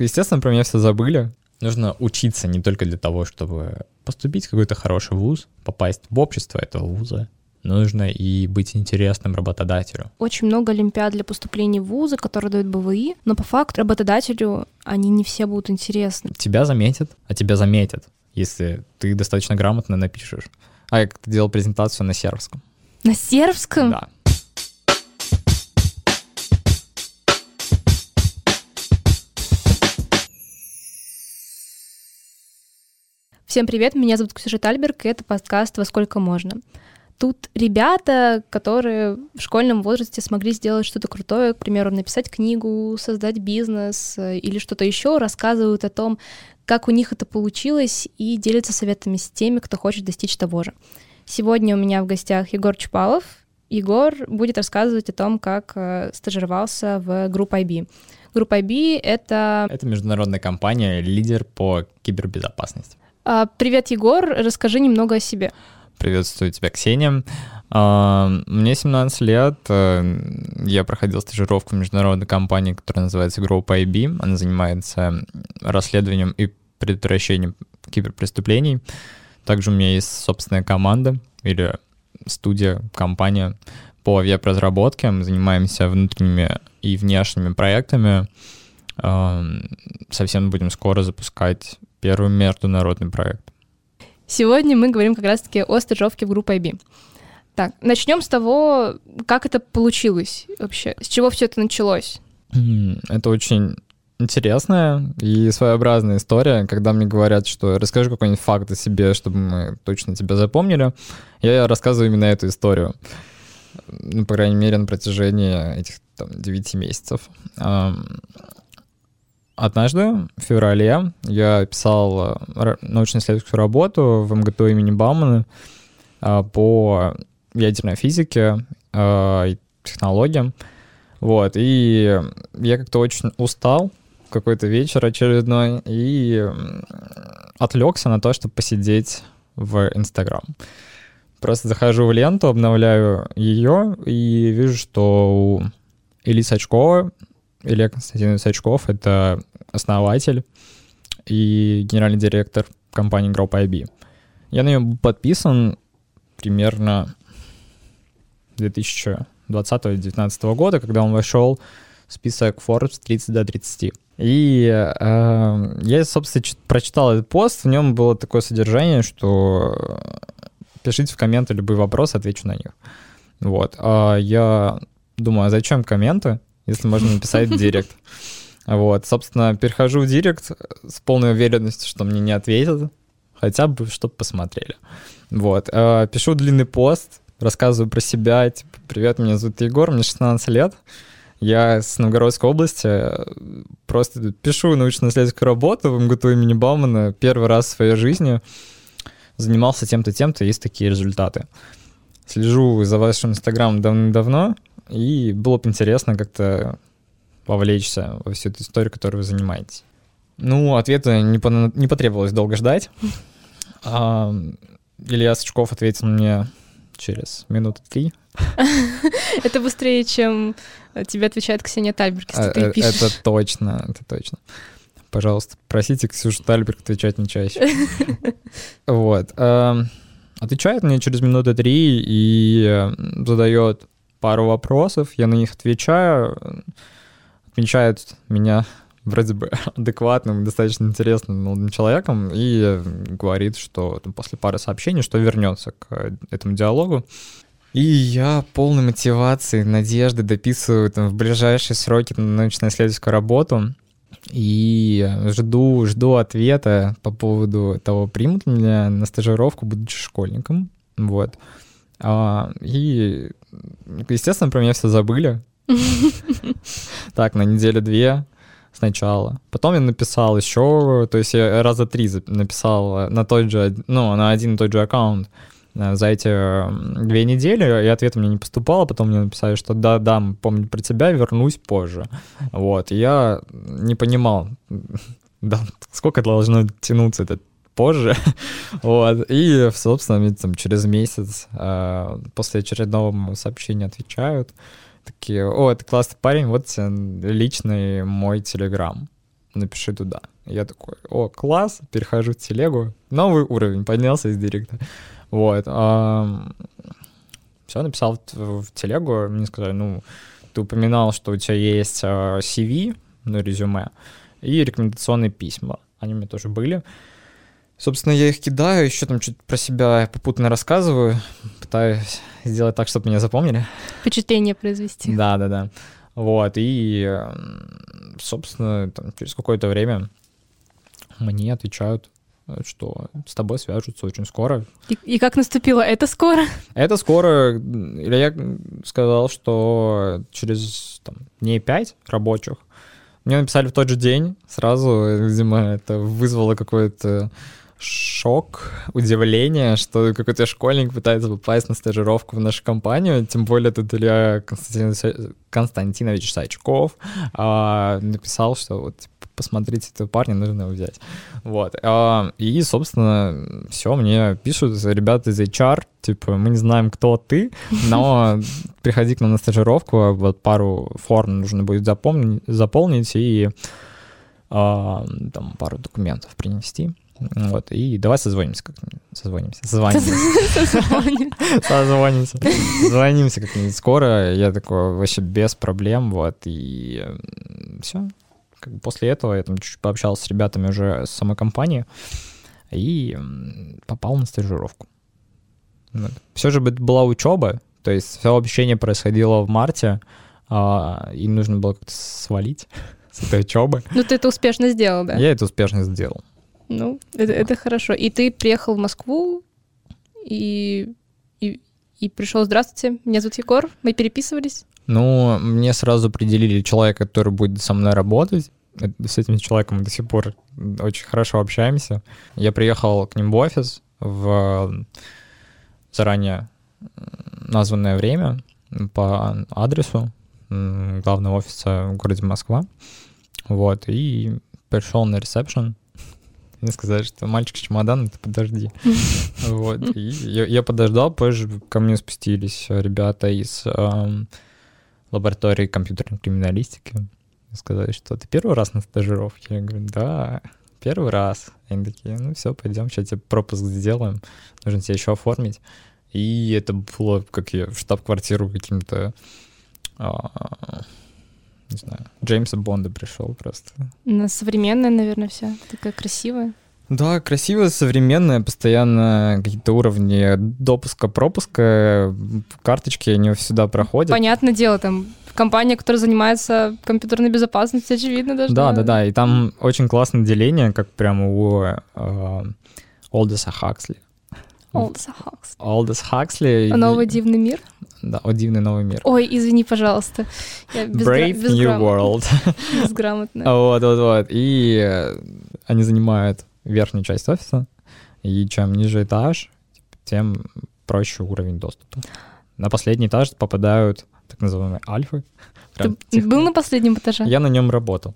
Естественно, про меня все забыли. Нужно учиться не только для того, чтобы поступить в какой-то хороший вуз, попасть в общество этого вуза, нужно и быть интересным работодателю. Очень много олимпиад для поступления в вузы, которые дают БВИ, но по факту работодателю они не все будут интересны. Тебя заметят, а тебя заметят, если ты достаточно грамотно напишешь. А я как-то делал презентацию на сербском. На сербском? Да. Всем привет, меня зовут Ксюша Тальберг, и это подкаст «Во сколько можно». Тут ребята, которые в школьном возрасте смогли сделать что-то крутое, к примеру, написать книгу, создать бизнес э, или что-то еще, рассказывают о том, как у них это получилось, и делятся советами с теми, кто хочет достичь того же. Сегодня у меня в гостях Егор Чупалов. Егор будет рассказывать о том, как э, стажировался в группе IB. Группа IB — это... Это международная компания, лидер по кибербезопасности. А, привет, Егор, расскажи немного о себе. Приветствую тебя, Ксения. А, мне 17 лет, э, я проходил стажировку в международной компании, которая называется Group IB. Она занимается расследованием и предотвращением киберпреступлений. Также у меня есть собственная команда или студия, компания по веб-разработке. Мы занимаемся внутренними и внешними проектами. А, совсем будем скоро запускать первый международный проект. Сегодня мы говорим как раз-таки о стажировке в группе IB. Так, начнем с того, как это получилось вообще, с чего все это началось. Это очень интересная и своеобразная история, когда мне говорят, что расскажи какой-нибудь факт о себе, чтобы мы точно тебя запомнили. Я рассказываю именно эту историю. Ну, по крайней мере, на протяжении этих там, 9 месяцев. Однажды, в феврале, я писал э, научно-исследовательскую работу в МГТУ имени Баумана э, по ядерной физике э, и технологиям. Вот, и я как-то очень устал какой-то вечер очередной и отвлекся на то, чтобы посидеть в Инстаграм. Просто захожу в ленту, обновляю ее и вижу, что у Ильи Сачкова Илья Константинович Сачков — это основатель и генеральный директор компании Grow IB. Я на нее был подписан примерно 2020-2019 года, когда он вошел в список Forbes 30 до 30. И э, я, собственно, прочитал этот пост, в нем было такое содержание, что пишите в комменты любые вопросы, отвечу на них. Вот. А я думаю, а зачем комменты? Если можно написать в директ. Вот, собственно, перехожу в директ с полной уверенностью, что мне не ответят, хотя бы, чтобы посмотрели. Вот, э, пишу длинный пост, рассказываю про себя, типа, привет, меня зовут Егор, мне 16 лет, я с Новгородской области, просто пишу научно-исследовательскую работу в МГТУ имени Баумана первый раз в своей жизни, занимался тем-то, тем-то, есть такие результаты. Слежу за вашим инстаграмом давно-давно, и было бы интересно как-то вовлечься во всю эту историю, которую вы занимаетесь. Ну, ответа не, по, не потребовалось долго ждать. А, Илья Сачков ответил мне через минуты три. Это быстрее, чем тебе отвечает Ксения Тальберг, если ты э, пишешь. Это точно, это точно. Пожалуйста, просите Ксюшу Тальберг отвечать не чаще. Вот. Отвечает мне через минуты три и э, задает пару вопросов, я на них отвечаю, отмечают меня вроде бы адекватным, достаточно интересным молодым человеком и говорит, что там, после пары сообщений, что вернется к этому диалогу. И я полной мотивации, надежды дописываю там, в ближайшие сроки научно-исследовательскую работу и жду, жду ответа по поводу того, примут меня на стажировку, будучи школьником. Вот. А, и, естественно, про меня все забыли. Так, на неделю две сначала. Потом я написал еще, то есть я раза три написал на тот же, ну, на один и тот же аккаунт э, за эти две недели, и ответа мне не поступало, потом мне написали, что да, да, помню про тебя, вернусь позже. Вот, и я не понимал, да, сколько должно тянуться этот позже. вот. И, собственно, там, через месяц э, после очередного сообщения отвечают. Такие, о, это классный парень, вот личный мой телеграм. напиши туда. Я такой, о, класс, перехожу в телегу, новый уровень, поднялся из директа. Вот. Все, написал в, телегу, мне сказали, ну, ты упоминал, что у тебя есть а, CV, ну, резюме, и рекомендационные письма. Они у меня тоже были. Собственно, я их кидаю, еще там что-то про себя попутно рассказываю, пытаюсь сделать так, чтобы меня запомнили. Впечатление произвести. Да, да, да. Вот, и, собственно, там, через какое-то время мне отвечают, что с тобой свяжутся очень скоро. И, и как наступило это скоро? Это скоро. Я сказал, что через там, дней пять рабочих мне написали в тот же день сразу, видимо, это вызвало какое-то шок, удивление, что какой-то школьник пытается попасть на стажировку в нашу компанию, тем более тут Илья Константин... Константинович Сачков а, написал, что вот типа, посмотрите этого парня, нужно его взять. Вот. А, и, собственно, все, мне пишут ребята из HR, типа, мы не знаем, кто ты, но приходи к нам на стажировку, вот пару форм нужно будет запомнить, заполнить и а, там пару документов принести. Вот, и давай созвонимся как-нибудь. Созвонимся. Созвонимся. Созвонимся. Созвонимся как-нибудь скоро. Я такой вообще без проблем, вот, и все. После этого я там чуть-чуть пообщался с ребятами уже с самой компании и попал на стажировку. Вот. Все же была учеба, то есть все общение происходило в марте, а, и нужно было как-то свалить с этой учебы. Ну, ты это успешно сделал, да? Я это успешно сделал. Ну, это, это хорошо. И ты приехал в Москву и, и, и пришел, здравствуйте, меня зовут Егор, мы переписывались. Ну, мне сразу определили человека, который будет со мной работать. С этим человеком до сих пор очень хорошо общаемся. Я приехал к ним в офис в заранее названное время по адресу главного офиса в городе Москва. Вот, и пришел на ресепшн, мне сказали, что мальчик с чемоданом, ты подожди. Вот. И я, подождал, позже ко мне спустились ребята из эм, лаборатории компьютерной криминалистики. Сказали, что ты первый раз на стажировке? Я говорю, да, первый раз. Они такие, ну все, пойдем, сейчас тебе пропуск сделаем, нужно тебе еще оформить. И это было, как я в штаб-квартиру каким-то а, не знаю, Джеймса Бонда пришел просто. На современная, наверное, вся такая красивая. Да, красивая, современная, постоянно какие-то уровни допуска, пропуска, карточки они всегда проходят. Понятное дело, там компания, которая занимается компьютерной безопасностью, очевидно даже. Да, да, да, и там очень классное деление, как прямо у э, Олдеса Хаксли. Олдес Хаксли. Олдес Хаксли. Новый дивный мир? Да, о дивный новый мир. Ой, извини, пожалуйста. Я безгра... Brave New World. Безграмотно. Вот, вот, вот. И э, они занимают верхнюю часть офиса, и чем ниже этаж, тем проще уровень доступа. На последний этаж попадают так называемые альфы. Ты тех... был на последнем этаже? Я на нем работал.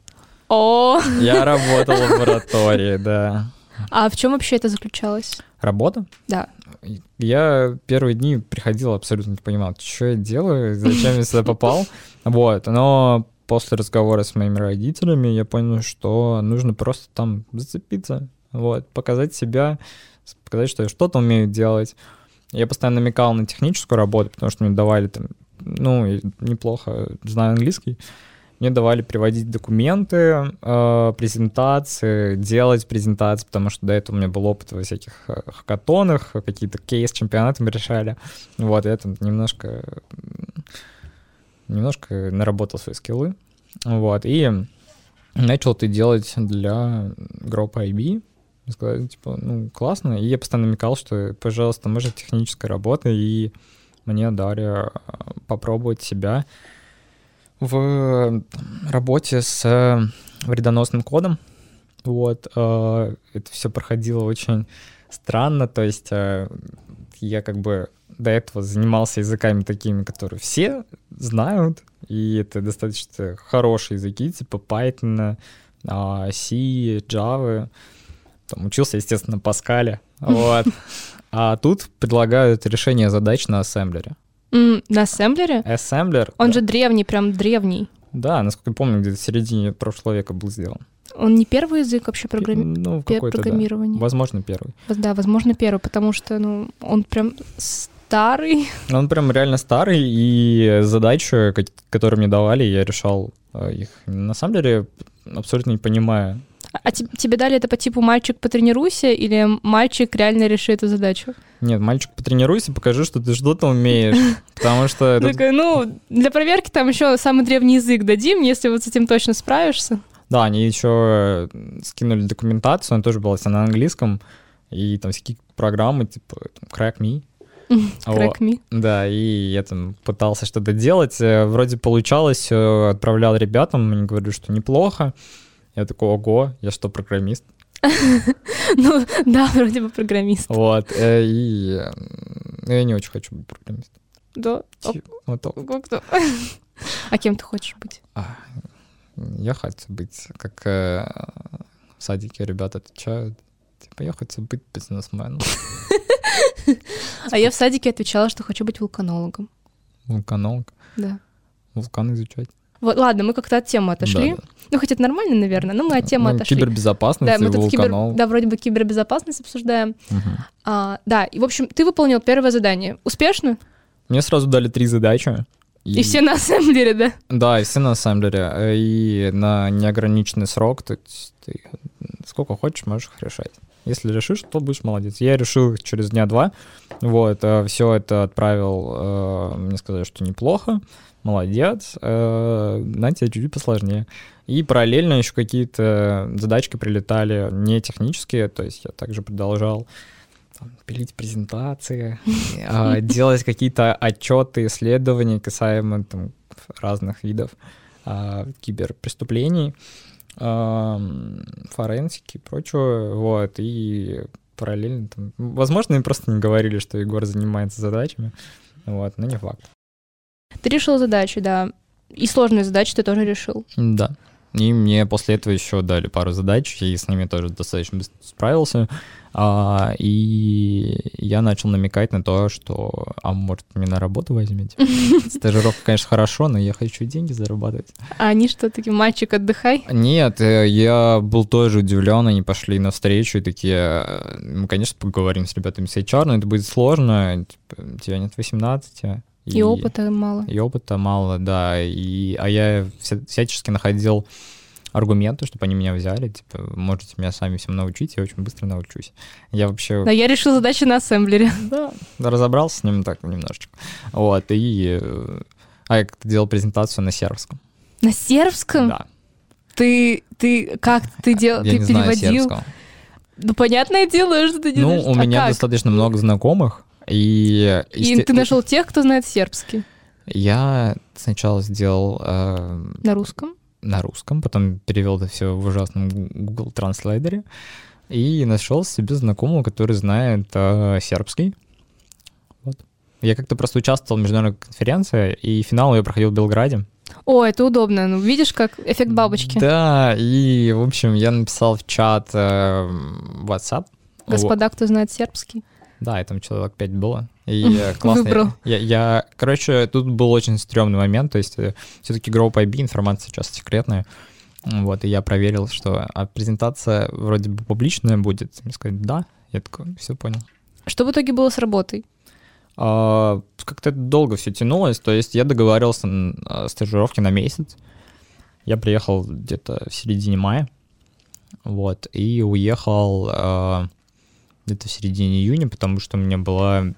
О! Я работал в лаборатории, да. А в чем вообще это заключалось? Работа? Да. Я первые дни приходил, абсолютно не понимал, что я делаю, зачем я сюда попал. Вот, но после разговора с моими родителями я понял, что нужно просто там зацепиться, вот, показать себя, показать, что я что-то умею делать. Я постоянно намекал на техническую работу, потому что мне давали там, ну, неплохо знаю английский, мне давали приводить документы, э, презентации, делать презентации, потому что до этого у меня был опыт во всяких э, хакатонах, какие-то кейс-чемпионаты мы решали. Вот, я там немножко, немножко наработал свои скиллы. Вот, и начал это делать для группы IB. Сказали, типа, ну, классно. И я постоянно намекал, что, пожалуйста, может, техническая работа, и мне дали э, попробовать себя в работе с э, вредоносным кодом. Вот, э, это все проходило очень странно, то есть э, я как бы до этого занимался языками такими, которые все знают, и это достаточно хорошие языки, типа Python, а, C, Java, там учился, естественно, Паскале, вот. А тут предлагают решение задач на ассемблере. Mm, на ассемблере? Ассемблер. Он да. же древний, прям древний. Да, насколько я помню, где-то в середине прошлого века был сделан. Он не первый язык вообще программи... Ну, какой-то, да. программирования? Возможно, первый. Да, возможно, первый, потому что, ну, он прям старый. Он прям реально старый, и задачи, ко- которые мне давали, я решал э, их, на самом деле, абсолютно не понимая. А те- тебе дали это по типу «мальчик, потренируйся» или «мальчик, реально реши эту задачу»? Нет, мальчик, потренируйся, покажи, что ты что-то умеешь, потому что... Такой, ну, для проверки там еще самый древний язык дадим, если вот с этим точно справишься. Да, они еще скинули документацию, она тоже была на английском, и там всякие программы, типа Crack Me. Crack me. Да, и я там пытался что-то делать, э, вроде получалось, э, отправлял ребятам, они говорили, что неплохо. Я такой, ого, я что, программист? Ну, да, вроде бы программист. Вот, э, и ну, я не очень хочу быть программистом. Да. А Вот как-то. А кем ты хочешь быть? А, Я хочу быть, как э, в садике ребята отвечают, типа, я хочу быть бизнесменом, А я в садике отвечала, что хочу быть вулканологом. вулканолог, Да. вулкан изучать. Вот, ладно, мы как-то от темы отошли. Да, да. Ну, хоть это нормально, наверное, но мы от темы Ну, отошли. Кибербезопасность Да, и мы тут кибер... да, вроде бы кибербезопасность обсуждаем. Мгм. А, да, и, в общем, ты выполнил первое задание. Успешно? Мне сразу дали три задачи. И, все на ассемблере, да? Да, и все на ассемблере. э, И на неограниченный срок. То есть ты сколько хочешь, можешь их решать. Если решишь, то будешь молодец. Я решил их через дня два. Вот, все это отправил. э, Мне сказали, что неплохо. Молодец. э, На тебе чуть-чуть посложнее. И параллельно еще какие-то задачки прилетали не технические. То есть я также продолжал там, пилить презентации, а, делать какие-то отчеты, исследования касаемо там, разных видов а, киберпреступлений, форенсики и прочего, вот, и параллельно там, возможно, им просто не говорили, что Егор занимается задачами, вот, но не факт. Ты решил задачи, да. И сложные задачи ты тоже решил. Да. И мне после этого еще дали пару задач, и с ними тоже достаточно быстро справился. А, и я начал намекать на то, что, а может, меня на работу возьмете? Стажировка, конечно, хорошо, но я хочу деньги зарабатывать. А они что, такие, мальчик, отдыхай? Нет, э, я был тоже удивлен, они пошли навстречу и такие, мы, конечно, поговорим с ребятами с HR, но это будет сложно, типа, тебя нет 18. И опыта мало. И опыта мало, да. И, а я вся- всячески находил аргументы, чтобы они меня взяли. Типа, можете меня сами всем научить, я очень быстро научусь. Я вообще Да, я решил задачи на ассемблере. да, разобрался с ним так немножечко. Вот, и... э, А я как-то делал презентацию на сербском. На сербском? Да. Ты, ты, как ты делал? Ты не знаю переводил? сербского. Ну, понятное дело, что ты Ну, делаешь. у А меня как? достаточно много знакомых, и... И ты нашел тех, кто знает сербский Я сначала сделал э, на русском. на русском, потом перевел это все в ужасном Google Translator и нашел себе знакомого, который знает э, сербский. Вот. Я как-то просто участвовал в международной конференции, и финал я проходил в Белграде. О, это удобно. Ну, видишь, как эффект бабочки. Да, и, в общем, я написал в чат э, WhatsApp. Господа, кто знает сербский. Да, и там человек 5 было. И э, классно. Выбрал. Я, я, короче, тут был очень стрёмный момент, то есть все-таки Grow IB, информация сейчас секретная. Вот, и я проверил, что а презентация вроде бы публичная будет. Мне сказали, да. Я такой, все понял. Что в итоге было с работой? А, как-то долго все тянулось, то есть я договаривался о стажировке на месяц. Я приехал где-то в середине мая, вот, и уехал где-то в середине июня, потому что у меня была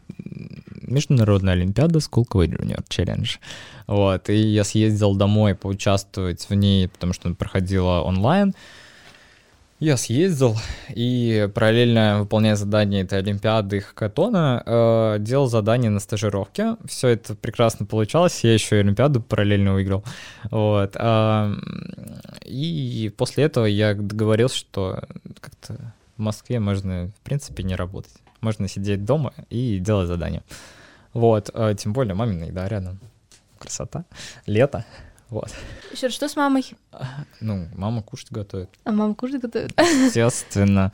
международная олимпиада Quiz Junior Challenge, вот, и я съездил домой поучаствовать в ней, потому что она проходила онлайн, я съездил и параллельно выполняя задания этой Олимпиады хакатона, э, делал задания на стажировке. Все это прекрасно получалось. Я еще и Олимпиаду параллельно выиграл. Вот. а, и после этого я договорился, что как-то в Москве можно, в принципе, не работать. Можно сидеть дома и делать задания. Вот. а, тем более мамина еда рядом. Красота. Лето. Вот. Еще что с мамой? Ну, мама кушать готовит. А мама кушать готовит? Естественно.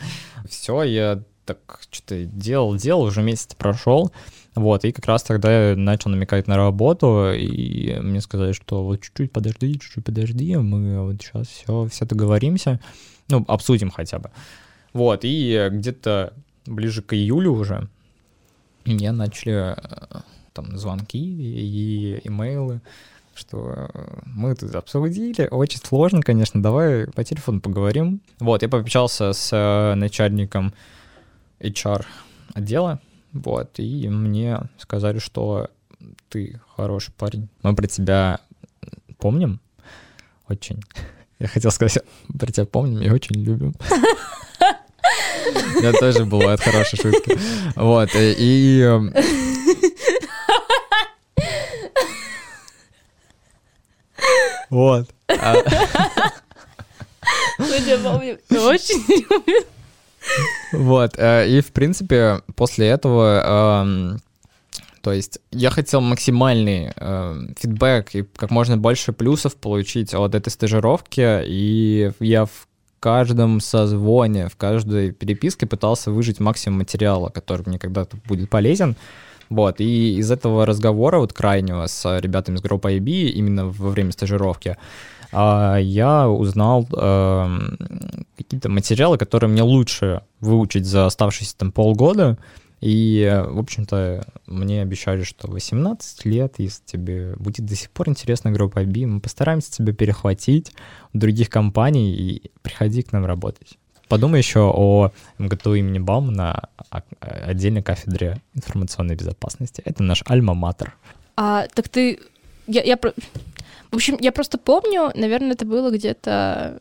Все, я так что-то делал, делал, уже месяц прошел, вот, и как раз тогда я начал намекать на работу, и мне сказали, что вот чуть-чуть подожди, чуть-чуть подожди, мы вот сейчас все, все договоримся, ну, обсудим хотя бы. Вот, и где-то ближе к июлю уже мне начали э, там звонки и имейлы, что мы тут обсудили, очень сложно, конечно, давай по телефону поговорим. Вот, я пообщался с э, начальником HR отдела, вот, и мне сказали, что ты хороший парень, мы про тебя помним очень. Я хотел сказать, про тебя помним и очень любим. Я тоже бывают хорошие шутки. Вот, и... Эм, вот. А. Очень люблю. Вот, э, и в принципе после этого, эм, то есть я хотел максимальный эм, фидбэк и как можно больше плюсов получить от этой стажировки, и я в каждом созвоне, в каждой переписке пытался выжить максимум материала, который мне когда-то будет полезен. Вот, и из этого разговора вот крайнего с ребятами из группы IB именно во время стажировки а, я узнал э, какие-то материалы, которые мне лучше выучить за оставшиеся там полгода, и, в общем-то, мне обещали, что 18 лет, если тебе будет до сих пор интересна группа IB, мы постараемся тебя перехватить у других компаний и приходи к нам работать. Подумай еще о МГТУ имени Баумана, на отдельной кафедре информационной безопасности. Это наш альма-матер. А, так ты... Я, я... В общем, я просто помню, наверное, это было где-то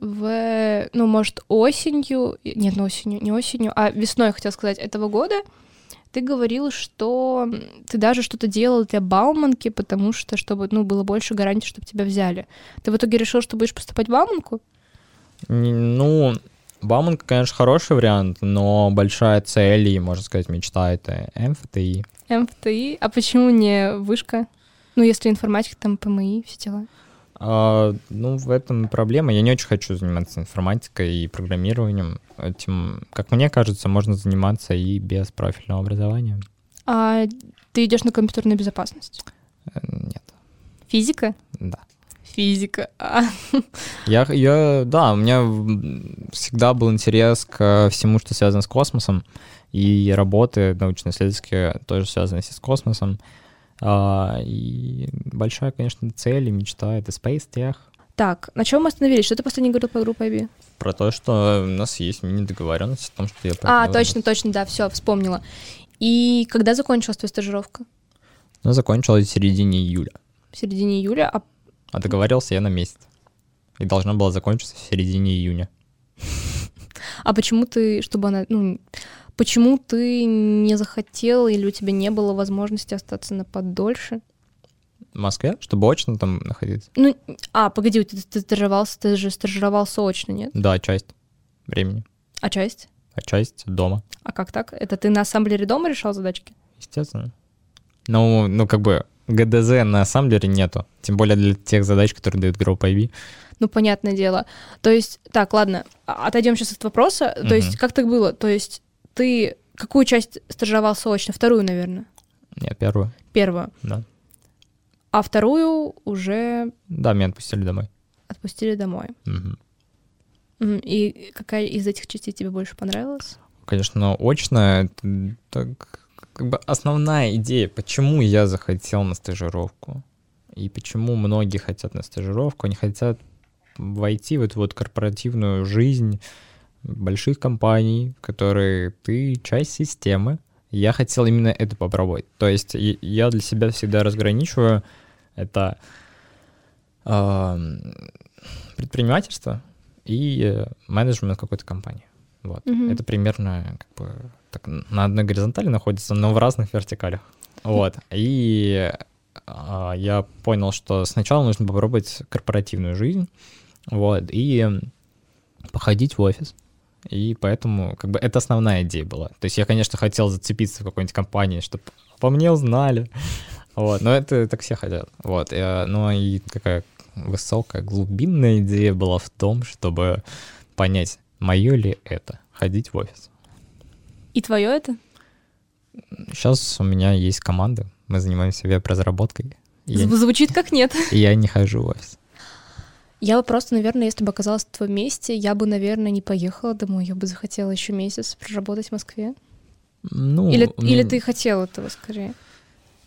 в, ну, может, осенью, нет, ну, осенью, не осенью, а весной, хотел сказать, этого года, ты говорил, что ты даже что-то делал для Бауманки, потому что, чтобы, ну, было больше гарантий, чтобы тебя взяли. Ты в итоге решил, что будешь поступать в Бауманку? Ну, Бауманка, конечно, хороший вариант, но большая цель и, можно сказать, мечта — это МФТИ. МФТИ? А почему не вышка? Ну, если информатика, там ПМИ, все дела. А, ну, в этом проблема. Я не очень хочу заниматься информатикой и программированием. Этим, как мне кажется, можно заниматься и без профильного образования. А ты идешь на компьютерную безопасность? Э, нет. Физика? Да. Физика. А. Я, я, да, у меня всегда был интерес к всему, что связано с космосом, и работы научно-исследовательские тоже связаны с космосом. А, и большая, конечно, цель и мечта — это Space Tech. Так, на чем мы остановились? Что ты последний говорил по группе IB? Про то, что у нас есть мини-договоренность о том, что я... А, точно, точно, да, все, вспомнила. И когда закончилась твоя стажировка? Ну, закончилась в середине июля. В середине июля, а... А договорился я на месяц. И должна была закончиться в середине июня. А почему ты, чтобы она, ну, Почему ты не захотел или у тебя не было возможности остаться на подольше? В Москве? Чтобы очно там находиться? Ну, а, погоди, ты, ты стажировался, ты же стажировался очно, нет? Да, часть времени. А часть? А часть дома. А как так? Это ты на ассамблере дома решал задачки? Естественно. Ну, ну как бы ГДЗ на ассамблере нету. Тем более для тех задач, которые дают Grow IB. Ну, понятное дело. То есть, так, ладно, отойдем сейчас от вопроса. То угу. есть, как так было? То есть, ты какую часть стажировался очно? Вторую, наверное? Нет, первую. Первую? Да. А вторую уже... Да, меня отпустили домой. Отпустили домой. Угу. И какая из этих частей тебе больше понравилась? Конечно, очно это так, как бы основная идея, почему я захотел на стажировку. И почему многие хотят на стажировку, они хотят войти в эту вот корпоративную жизнь, больших компаний, которые ты часть системы. Я хотел именно это попробовать. То есть я для себя всегда разграничиваю это э, предпринимательство и менеджмент какой-то компании. Вот. Mm-hmm. Это примерно как бы так, на одной горизонтали находится, но в разных вертикалях. Вот. И э, я понял, что сначала нужно попробовать корпоративную жизнь, вот, и походить в офис, и поэтому, как бы, это основная идея была. То есть я, конечно, хотел зацепиться в какой-нибудь компании, чтобы по мне узнали. Вот, но это так все хотят. Вот, ну и какая высокая, глубинная идея была в том, чтобы понять, мое ли это ходить в офис. И твое это? Сейчас у меня есть команда, мы занимаемся веб-разработкой. и я- Звучит как нет. И я не хожу в офис. Я бы просто, наверное, если бы оказалась в твоем месте, я бы, наверное, не поехала домой. Я бы захотела еще месяц проработать в Москве. Ну, Или, ну, или ты хотел этого скорее?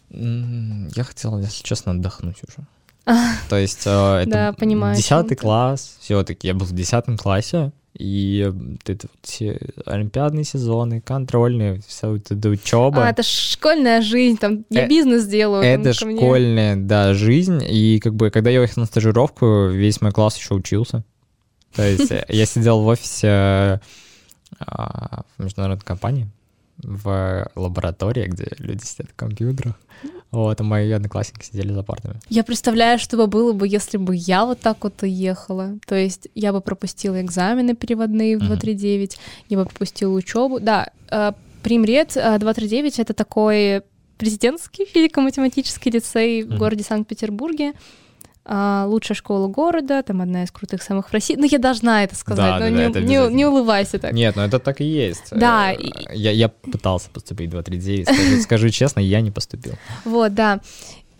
Я хотел, если честно, отдохнуть уже. То есть э, это Да, понимаю, о чём десятый ты. класс, все-таки я был в десятом классе, и вот все олимпиадные сезоны, контрольные, вся вот эта учеба. А, это школьная жизнь, там я Э, бизнес делаю. там Это ко мне. школьная, да, жизнь. И как бы, когда я уехал на стажировку, весь мой класс еще учился. То есть э, я сидел в офисе э, а, в международной компании, в лаборатории, где люди сидят в компьютерах. Вот, а мои одноклассники сидели за партами. Я представляю, что бы было бы, если бы я вот так вот уехала. То есть я бы пропустила экзамены переводные в Мгм. 239, я бы пропустила учебу. Да, э, Примред э, 239 — это такой президентский физико-математический лицей в городе Санкт-Петербурге. А, лучшая школа города, там одна из крутых самых в России. Ну, я должна это сказать, Да, но да, не, это не- не улыбайся так. Нет, ну это так и есть. Да, Э, Я, я пытался поступить в 239, скажу, скажу честно, я не поступил. Вот, да.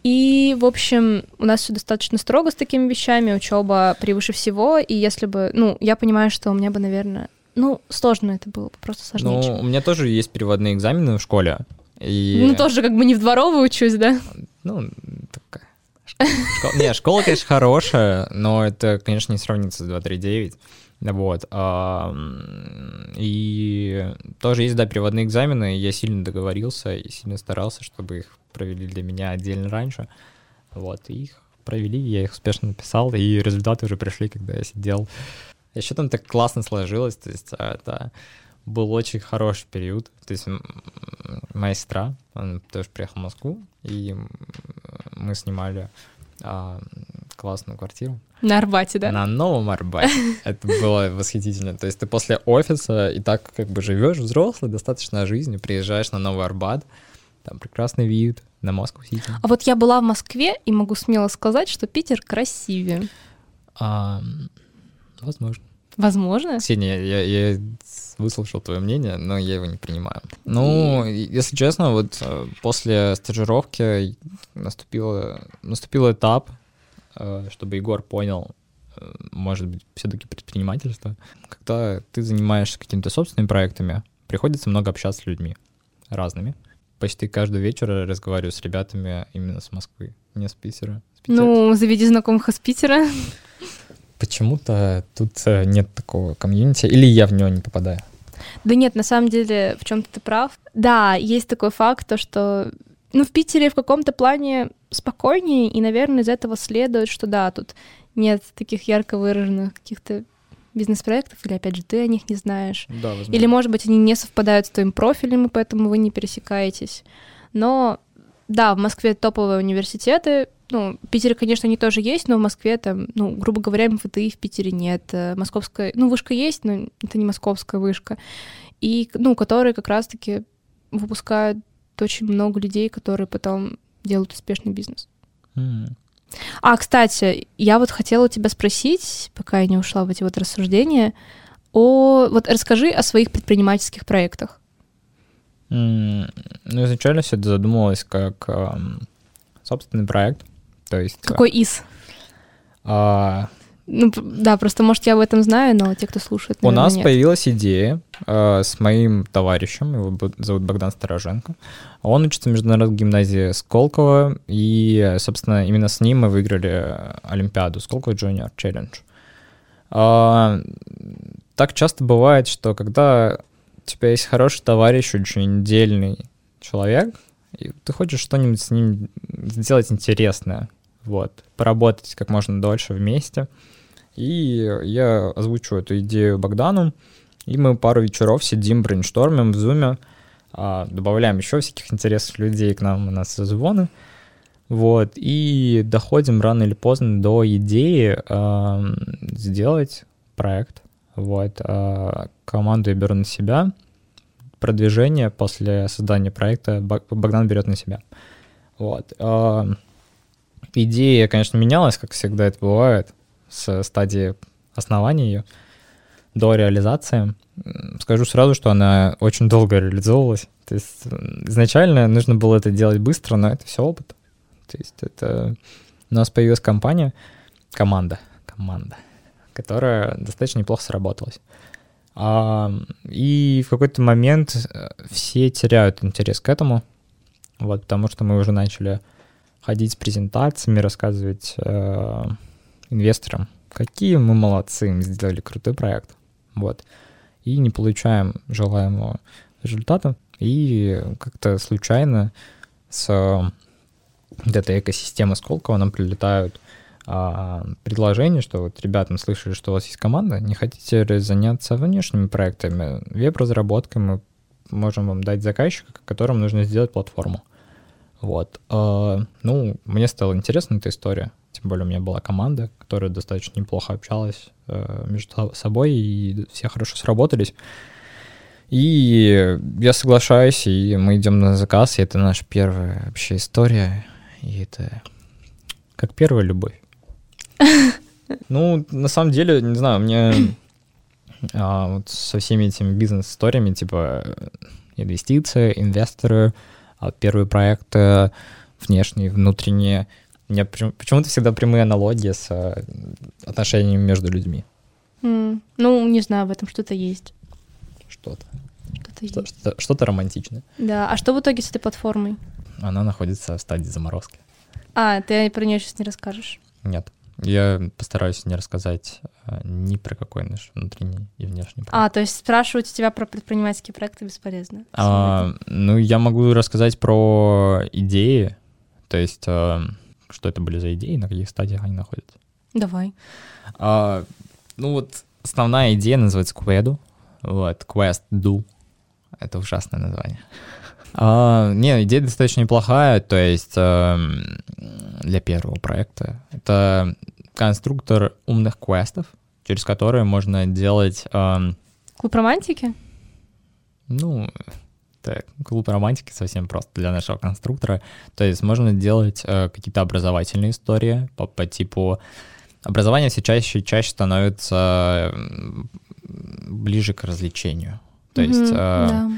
И, в общем, у нас все достаточно строго с такими вещами, учеба превыше всего, и если бы, ну, я понимаю, что у меня бы, наверное, ну, сложно это было бы, просто сложнее. Ну, чем- у меня тоже есть переводные экзамены в школе. И... Ну, тоже как бы не в дворовую учусь, да? Ну, такая. Школа- Не, школа, конечно, хорошая, но это, конечно, не сравнится с 239. Вот. а, И тоже есть, да, переводные экзамены. Я сильно договорился и сильно старался, чтобы их провели для меня отдельно раньше. Вот, и их провели, я их успешно написал, и результаты уже пришли, когда я сидел. Еще там так классно сложилось, то есть а, это был очень хороший период. То есть моя сестра, она тоже приехала в Москву, и мы снимали а, классную квартиру На Арбате, да? на Новом Арбате. Это было восхитительно. То есть ты после офиса и так как бы живешь взрослый, достаточно жизнью, приезжаешь на Новый Арбат, там прекрасный вид на Москву-Сити. А вот я была в Москве и могу смело сказать, что Питер красивее. А, возможно. Возможно? Ксения, я, я выслушал твое мнение, но я его не принимаю. Ну, и- если честно, вот э, после стажировки наступил, наступил этап, э, чтобы Егор понял, э, может быть, все-таки предпринимательство. Когда ты занимаешься какими-то собственными проектами, приходится много общаться с людьми разными. Почти каждый вечер разговариваю с ребятами именно с Москвы, не с Питера. С Питера Ну, заведи знакомых из Питера. Почему-то тут э, нет такого комьюнити, или я в него не попадаю. Да нет, на самом деле, в чем-то ты прав. Да, есть такой факт, то что ну, в Питере в каком-то плане спокойнее, и, наверное, из этого следует, что да, тут нет таких ярко выраженных каких-то бизнес-проектов, или, опять же, ты о них не знаешь. Да, возможно. Или, может быть, они не совпадают с твоим профилем, и поэтому вы не пересекаетесь. Но, да, в Москве топовые университеты. Ну, в Питере, конечно, они тоже есть, но в Москве там, ну, грубо говоря, МФТИ в Питере нет. Э, Московская, ну, вышка есть, но это не московская вышка. И, ну, которые как раз-таки выпускают очень много людей, которые потом делают успешный бизнес. А, кстати, я вот хотела тебя спросить, пока я не ушла в эти вот рассуждения, о... Вот расскажи о своих предпринимательских проектах. М, Ну, изначально все это задумывалось как ам, собственный проект. То есть... Какой из? а, Ну, да, просто, может, я об этом знаю, но те, кто слушает, у наверное, нас нет. появилась идея а, с моим товарищем, его зовут Богдан Стороженко. Он учится в международной гимназии Сколково, и, собственно, именно с ним мы выиграли Олимпиаду Сколково Junior Challenge. А, так часто бывает, что когда у тебя есть хороший товарищ, очень дельный человек, и ты хочешь что-нибудь с ним сделать интересное, вот, поработать как можно дольше вместе. И я озвучу эту идею Богдану, и мы пару вечеров сидим, брейнштормим в зуме, а, добавляем еще всяких интересных людей к нам, у нас созвоны, вот, и доходим рано или поздно до идеи ам, сделать проект, вот, а, команду я беру на себя, продвижение после создания проекта Бог- Богдан берет на себя, вот. а, Идея, конечно, менялась, как всегда это бывает, с стадии основания ее. до реализации. Скажу сразу, что она очень долго реализовывалась. То есть изначально нужно было это делать быстро, но это все опыт. То есть это у нас появилась компания, команда, команда, которая достаточно неплохо сработалась. А, и в какой-то момент э, все теряют интерес к этому, вот, потому что мы уже начали ходить с презентациями, рассказывать э, инвесторам, какие мы молодцы, мы сделали крутой проект, вот, и не получаем желаемого результата, и как-то случайно с вот этой экосистемы Сколково нам прилетают а, предложение, что вот, ребята, мы слышали, что у вас есть команда, не хотите заняться внешними проектами, веб-разработкой, мы можем вам дать заказчика, которому нужно сделать платформу. Вот. А, ну, мне стало интересна эта история. Тем более у меня была команда, которая достаточно неплохо общалась э, между собой, и все хорошо сработались. И я соглашаюсь, и мы идем на заказ, и это наша первая вообще история, и это как первая любовь. Ну, на самом деле, не знаю, мне а, вот со всеми этими бизнес-историями, типа инвестиции, инвесторы, а первые проекты, внешние, внутренние, у меня почему-то всегда прямые аналогии с э, отношениями между людьми. Mm. Ну, не знаю, в этом что-то есть. Что-то. Что-то, что что-то, что-то романтичное. Да, а что в итоге с этой платформой? Она находится в стадии заморозки. А, ты про нее сейчас не расскажешь? Нет. Я постараюсь не рассказать а, ни про какой наш внутренний и внешний проект. А, то есть спрашивать у тебя про предпринимательские проекты бесполезно? А, ну, я могу рассказать про идеи, то есть а, что это были за идеи, на каких стадиях они находятся. Давай. А, ну вот основная идея называется Quedo, вот, Quest Do, это ужасное название. А, не, идея достаточно неплохая, то есть э, для первого проекта. Это конструктор умных квестов, через которые можно делать... Э, клуб романтики? Ну, это клуб романтики совсем просто для нашего конструктора. То есть можно делать э, какие-то образовательные истории по, по типу... Образование все чаще и чаще становится ближе к развлечению. То mm-hmm, есть... Э, да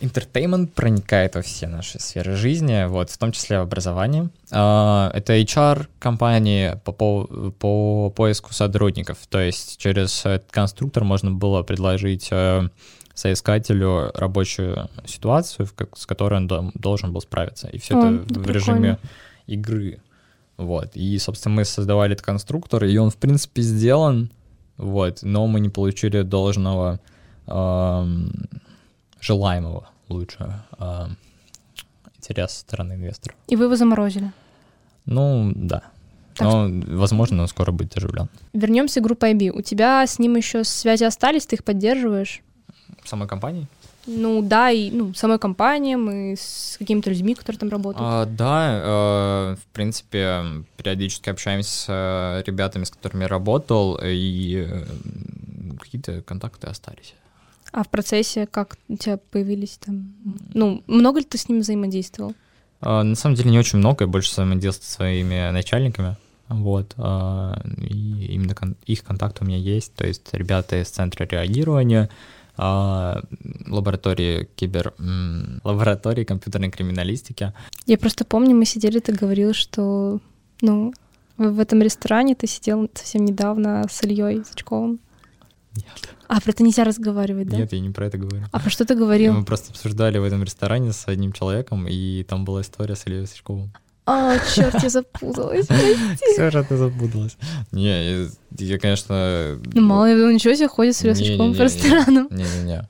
Entertainment проникает во все наши сферы жизни, вот, в том числе в образовании. А, это HR-компании по, по, по поиску сотрудников, то есть через этот конструктор можно было предложить э, соискателю рабочую ситуацию, с которой он должен был справиться. И все О, это в прикольно. режиме игры. Вот. И, собственно, мы создавали этот конструктор, и он, в принципе, сделан, вот, но мы не получили должного эм, желаемого лучше э, интерес стороны инвесторов. И вы его заморозили? Ну, да. Так Но, возможно, он скоро будет оживлен. Вернемся к группе IB. У тебя с ним еще связи остались, ты их поддерживаешь? Самой компанией? Ну да, и ну, самой компанией, и с какими-то людьми, которые там работают. А, да, э, в принципе, периодически общаемся с э, ребятами, с которыми я работал, и э, какие-то контакты остались. А в процессе как у тебя появились там... Ну, много ли ты с ними взаимодействовал? А, на самом деле не очень много, я больше взаимодействую со своими начальниками. Вот, а, и именно кон- их контакт у меня есть, то есть ребята из центра реагирования, а, лаборатории кибер... М- лаборатории компьютерной криминалистики. Я просто помню, мы сидели, ты говорил, что, ну, в этом ресторане ты сидел совсем недавно с Ильей Сачковым. Нет. А, про это нельзя разговаривать, да? Нет, я не про это говорю. А про что ты говорил? Мы просто обсуждали в этом ресторане с одним человеком, и там была история с Ильей Сачковым. А, черт, я запуталась. Же ты запуталась. Не, я, конечно... Ну, мало ли, он ничего себе ходит с Сачковым по ресторану. Не-не-не.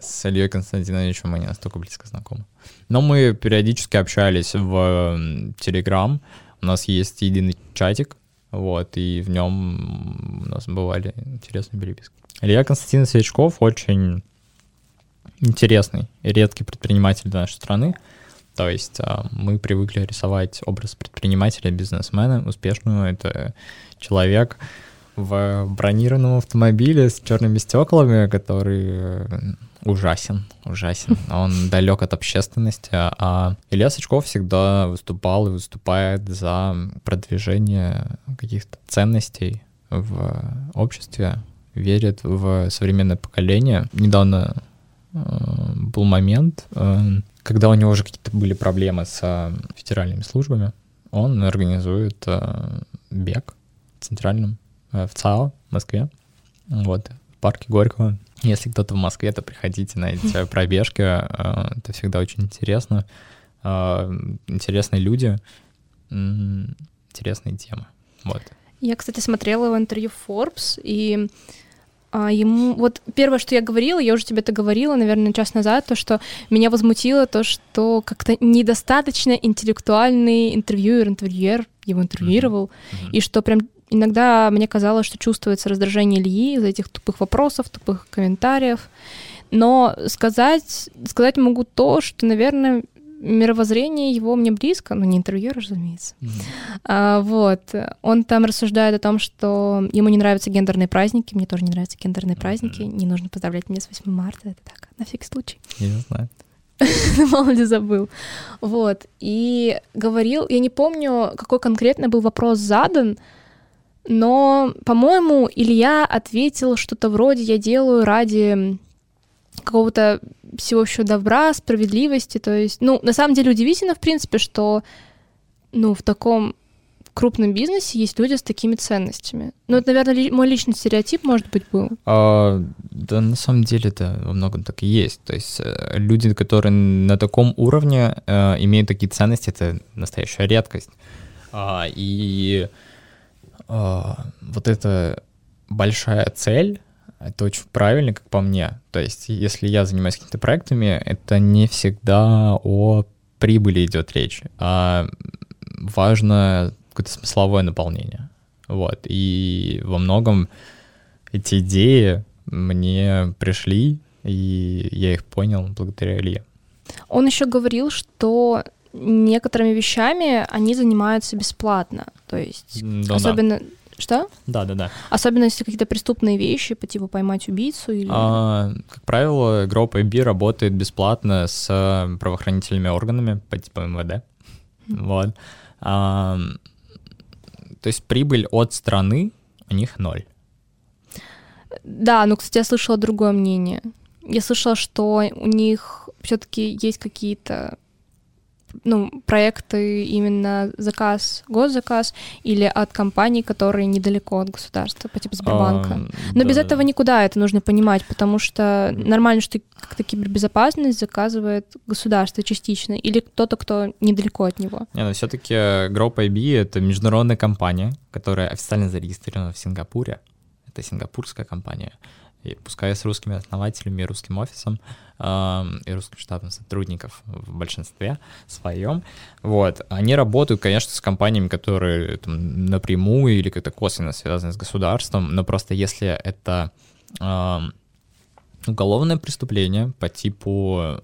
С Ильей Константиновичем мы не настолько близко знакомы. Но мы периодически общались в Телеграм. У нас есть единый чатик, вот, и в нем у нас бывали интересные переписки. Илья Константин Свечков очень интересный редкий предприниматель для нашей страны. То есть а, мы привыкли рисовать образ предпринимателя, бизнесмена успешного. Это человек в бронированном автомобиле с черными стеклами, который ужасен, ужасен. Он далек от общественности, а Илья Сачков всегда выступал и выступает за продвижение каких-то ценностей в обществе, верит в современное поколение. Недавно э, был момент, э, когда у него уже какие-то были проблемы с э, федеральными службами. Он организует э, бег в центральном, э, в ЦАО в Москве, вот, в парке Горького. Если кто-то в Москве, то приходите на эти пробежки, э, это всегда очень интересно. Э, интересные люди, интересные темы, вот. Я, кстати, смотрела его интервью Forbes, и а, ему... Вот первое, что я говорила, я уже тебе это говорила, наверное, час назад, то, что меня возмутило то, что как-то недостаточно интеллектуальный интервьюер, интервьюер его интервьюировал, Мгм. и что прям иногда мне казалось, что чувствуется раздражение Ильи из-за этих тупых вопросов, тупых комментариев. Но сказать, сказать могу то, что, наверное, мировоззрение его мне близко, но не интервьюер, разумеется. Мгм. А, вот. Он там рассуждает о том, что ему не нравятся гендерные праздники. Мне тоже не нравятся гендерные праздники. Не нужно поздравлять меня с 8 марта. Это так, на всякий случай. Я не знаю. Мало ли забыл. Вот. И говорил, я не помню, какой конкретно был вопрос задан, но, по-моему, Илья ответил что-то вроде «я делаю ради какого-то всеобщего добра, справедливости». То есть, ну, на самом деле удивительно, в принципе, что, ну, в таком крупном бизнесе есть люди с такими ценностями. Ну, это, наверное, ли- мой личный стереотип, может быть, был. А, да, на самом деле это во многом так и есть. То есть э, люди, которые на таком уровне э, имеют такие ценности, это настоящая редкость. А, и вот эта большая цель, это очень правильно, как по мне. То есть если я занимаюсь какими-то проектами, это не всегда о прибыли идет речь, а важно какое-то смысловое наполнение. Вот. И во многом эти идеи мне пришли, и я их понял благодаря Илье. Он еще говорил, что некоторыми вещами они занимаются бесплатно. То есть да, особенно... Что? Да, да, да. Особенно если какие-то преступные вещи, по типу поймать убийцу или... А, как правило, Group IB работает бесплатно с э, правоохранительными органами по типу МВД. Вот. А, то есть прибыль от страны у них ноль. Да, но, кстати, я слышала другое мнение. Я слышала, что у них все-таки есть какие-то ну, проекты именно заказ, госзаказ или от компаний, которые недалеко от государства, по типу Сбербанка. А, Но без да. этого никуда это нужно понимать, потому что нормально, что как-то кибербезопасность заказывает государство частично или кто-то, кто недалеко от него. Не, но все-таки Group IB — это международная компания, которая официально зарегистрирована в Сингапуре. Это сингапурская компания. И пускай с русскими основателями русским офисом, эм, и русским штатом сотрудников в большинстве своем. Вот. Они работают, конечно, с компаниями, которые там, напрямую или как-то косвенно связаны с государством, но просто если это эм, уголовное преступление по типу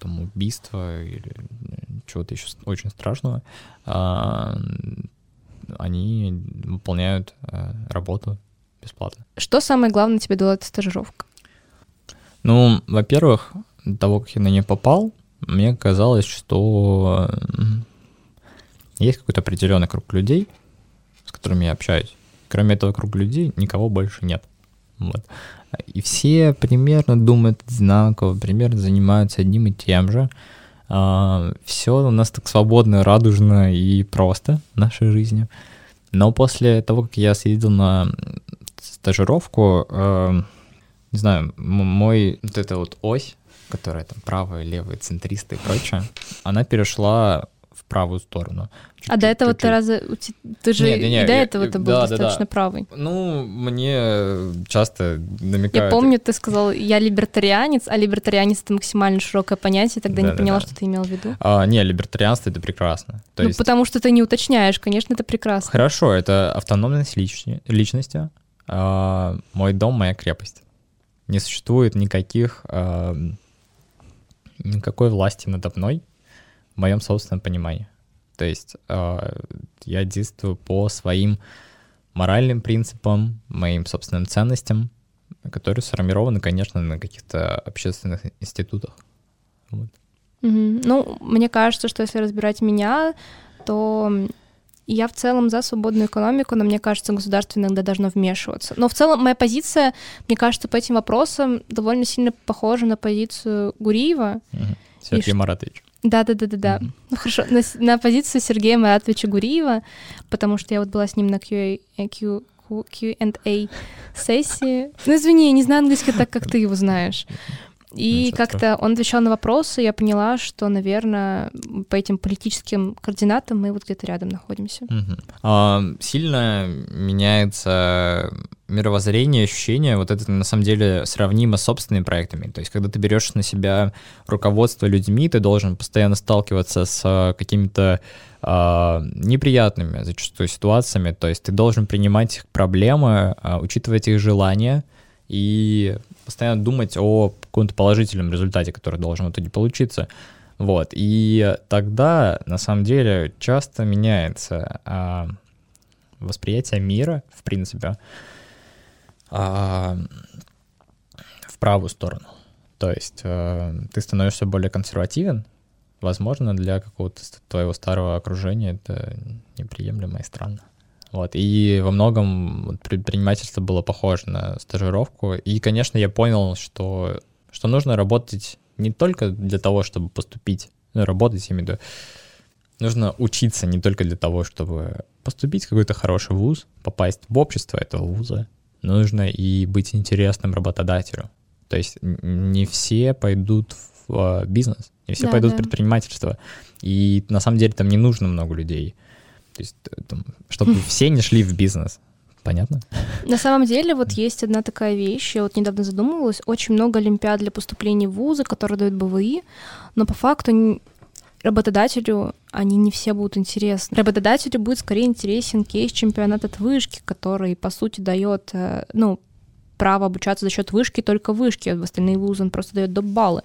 там, убийства или чего-то еще очень страшного, а, они выполняют а, работу бесплатно. Что самое главное тебе дала эта стажировка? Ну, во-первых, до того, как я на нее попал, мне казалось, что есть какой-то определенный круг людей, с которыми я общаюсь. Кроме этого круга людей никого больше нет. Вот. И все примерно думают одинаково, примерно занимаются одним и тем же. все у нас так свободно, радужно и просто в нашей жизни. Но после того, как я съездил на стажировку, э, не знаю, мой вот эта вот ось, которая там правая, левая, центристы и прочее, она перешла в правую сторону. А до этого ты разве... Ты же Не, не, не, и до я- этого ты был да, да, да. достаточно правый. Ну, мне часто намекают... Я помню, ты сказал, я либертарианец, а либертарианец — это максимально широкое понятие, тогда не Да-да-да. поняла, что ты имел в виду. А, не, либертарианство — это прекрасно. То ну, есть, потому что ты не уточняешь, конечно, это прекрасно. хорошо, это автономность лични- личности. А, мой дом — моя крепость. Не существует никаких... а, никакой власти надо мной в моем собственном понимании. То есть а, я действую по своим моральным принципам, моим собственным ценностям, которые сформированы, конечно, на каких-то общественных институтах. Вот. Ну, мне кажется, что если разбирать меня, то я в целом за свободную экономику, но мне кажется, государство иногда должно вмешиваться. Но в целом моя позиция, мне кажется, по этим вопросам довольно сильно похожа на позицию Гуриева. Угу. Сергей И Маратович. Да, да, да, да, да. Мгм. Ну хорошо, на, на позицию Сергея Маратовича Гуриева, потому что я вот была с ним на QA, Q, Q- Q&A сессии. Ну извини, я не знаю английский так, как ты его знаешь. И как-то он отвечал на вопросы, я поняла, что, наверное, по этим политическим координатам мы вот где-то рядом находимся. Мгм. А, сильно меняется мировоззрение, ощущение, вот это на самом деле сравнимо с собственными проектами. То есть, когда ты берешь на себя руководство людьми, ты должен постоянно сталкиваться с а, какими-то а, неприятными зачастую ситуациями. То есть ты должен принимать их проблемы, а, учитывать их желания и постоянно думать о каком-то положительном результате, который должен в итоге получиться. Вот, и тогда, на самом деле, часто меняется а, восприятие мира, в принципе, а, в правую сторону. То есть а, ты становишься более консервативен, возможно, для какого-то твоего старого окружения это неприемлемо и странно. Вот, и во многом предпринимательство было похоже на стажировку. И, конечно, я понял, что, что нужно работать не только для того, чтобы поступить, ну, работать, я имею в виду, нужно учиться не только для того, чтобы поступить в какой-то хороший вуз, попасть в общество этого вуза, но нужно и быть интересным работодателю. То есть не все пойдут в а, бизнес, не все Да, пойдут да. в предпринимательство. И на самом деле там не нужно много людей. То есть, э, там, чтобы все не шли в бизнес. Понятно? На самом деле, вот есть одна такая вещь, я вот недавно задумывалась, очень много олимпиад для поступления в вузы, которые дают БВИ, но по факту работодателю они не все будут интересны. Работодателю будет скорее интересен кейс чемпионат от вышки, который, по сути, дает, э, ну, право обучаться за счет вышки только вышки, а в остальные вузы он просто дает доп. баллы.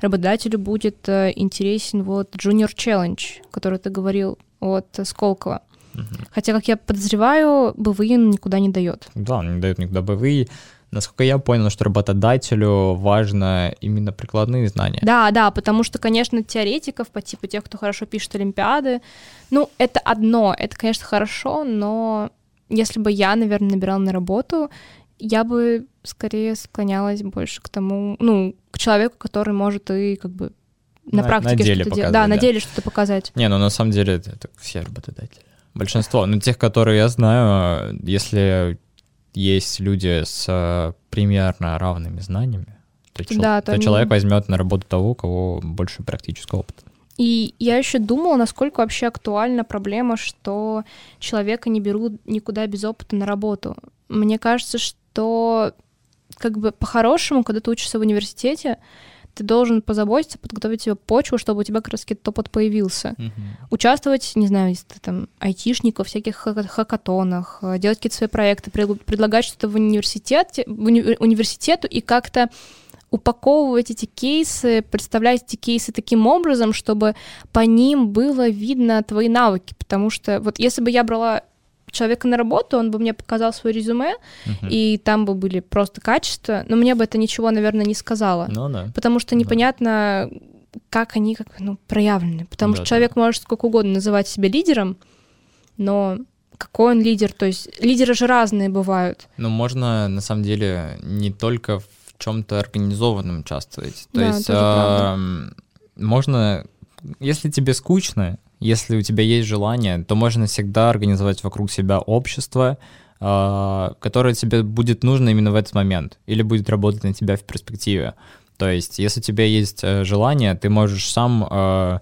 Работодателю будет э, интересен вот Junior Challenge, который ты говорил от Сколково. Хотя, как я подозреваю, БВИ он никуда не дает. Да, он не дает никуда БВИ. Насколько я понял, что работодателю важно именно прикладные знания. Да, да, потому что, конечно, теоретиков по типу тех, кто хорошо пишет олимпиады, ну, это одно, это, конечно, хорошо, но если бы я, наверное, набирала на работу, я бы скорее склонялась больше к тому, ну, к человеку, который может и как бы на, На- практике на деле что-то делать. показать, Да, на да. деле что-то показать. Не, ну на самом деле это, это все работодатели. Большинство. Ну, тех, которые я знаю, если есть люди с э, примерно равными знаниями, то, чел- Да, то то они- человек возьмет на работу того, у кого больше практического опыта. И я еще думала, насколько вообще актуальна проблема, что человека не берут никуда без опыта на работу. Мне кажется, что как бы по-хорошему, когда ты учишься в университете, ты должен позаботиться, подготовить себе почву, чтобы у тебя как раз этот опыт появился. Участвовать, не знаю, если ты там айтишник во всяких ха- хакатонах, э, делать какие-то свои проекты, пред- предлагать что-то в университете, в уни- университету и как-то упаковывать эти кейсы, представлять эти кейсы таким образом, чтобы по ним было видно твои навыки. Потому что вот если бы я брала человека на работу, он бы мне показал свое резюме, Мгм. и там бы были просто качества, но мне бы это ничего, наверное, не сказала. Ну да. Потому что Да. непонятно, как они как, ну, проявлены. Потому что Да-да. человек может сколько угодно называть себя лидером, но какой он лидер? То есть лидеры же разные бывают. Ну, можно, на самом деле, не только в чем-то организованном участвовать. То Да, есть можно, если тебе скучно, если у тебя есть желание, то можно всегда организовать вокруг себя общество, а, которое тебе будет нужно именно в этот момент или будет работать на тебя в перспективе. То есть, если у тебя есть э, желание, ты можешь сам э,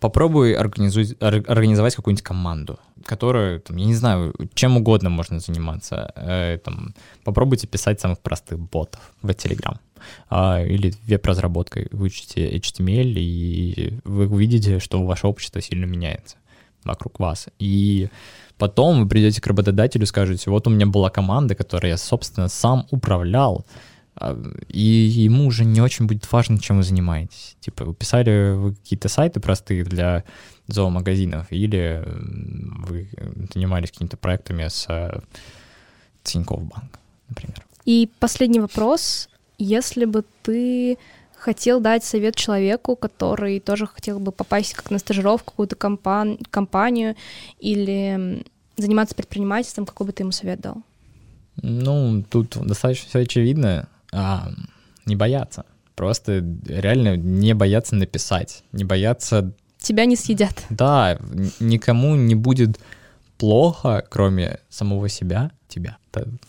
попробуй организуй- ор- организовать какую-нибудь команду, которая, там, я не знаю, чем угодно можно заниматься. Э, там, попробуйте писать самых простых ботов в Telegram. А, или веб-разработкой. Выучите HTML, и вы увидите, что ваше общество сильно меняется вокруг вас. И потом вы придете к работодателю и скажете, вот у меня была команда, которой я, собственно, сам управлял, и ему уже не очень будет важно, чем вы занимаетесь. Типа, вы писали вы какие-то сайты простые для зоомагазинов, или вы занимались какими-то проектами с э, Тинькофф Банк, например. И последний вопрос. Если бы ты хотел дать совет человеку, который тоже хотел бы попасть как на стажировку в какую-то компан- компанию или заниматься предпринимательством, какой бы ты ему совет дал? Ну, тут достаточно все очевидно. А, не бояться. Просто реально не бояться написать, не бояться... Тебя не съедят. Да, никому не будет плохо, кроме самого себя, тебя,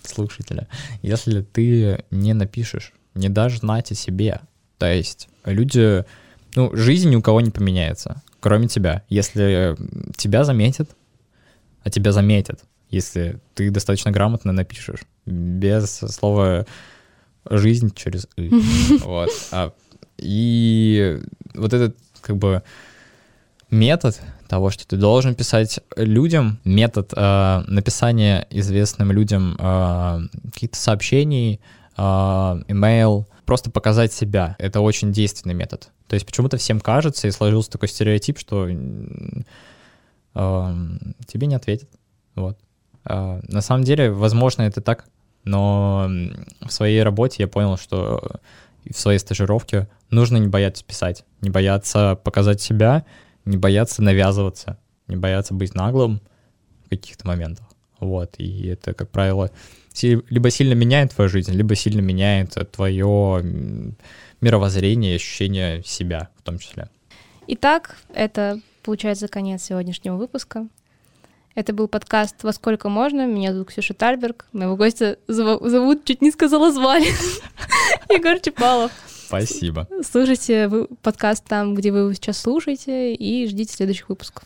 слушателя, если ты не напишешь, не дашь знать о себе. То есть люди, ну, жизнь ни у кого не поменяется, кроме тебя. Если тебя заметят, а тебя заметят, если ты достаточно грамотно напишешь, без слова «жизнь» через «и». Вот. А, и вот этот, как бы, метод того, что ты должен писать людям, метод э, написания известным людям э, каких-то сообщений, э, email, просто показать себя. Это очень действенный метод. То есть почему-то всем кажется и сложился такой стереотип, что э, тебе не ответят. Вот. Э, на самом деле, возможно, это так, но в своей работе я понял, что в своей стажировке нужно не бояться писать, не бояться показать себя, не бояться навязываться, не бояться быть наглым в каких-то моментах. Вот, и это, как правило, либо сильно меняет твою жизнь, либо сильно меняет твое мировоззрение, ощущение себя в том числе. Итак, это получается конец сегодняшнего выпуска. Это был подкаст «Во сколько можно?». Меня зовут Ксюша Тальберг. Моего гостя зовут, чуть не сказала звали, Егор Чепалов. Спасибо. Слушайте подкаст там, где вы его сейчас слушаете, и ждите следующих выпусков.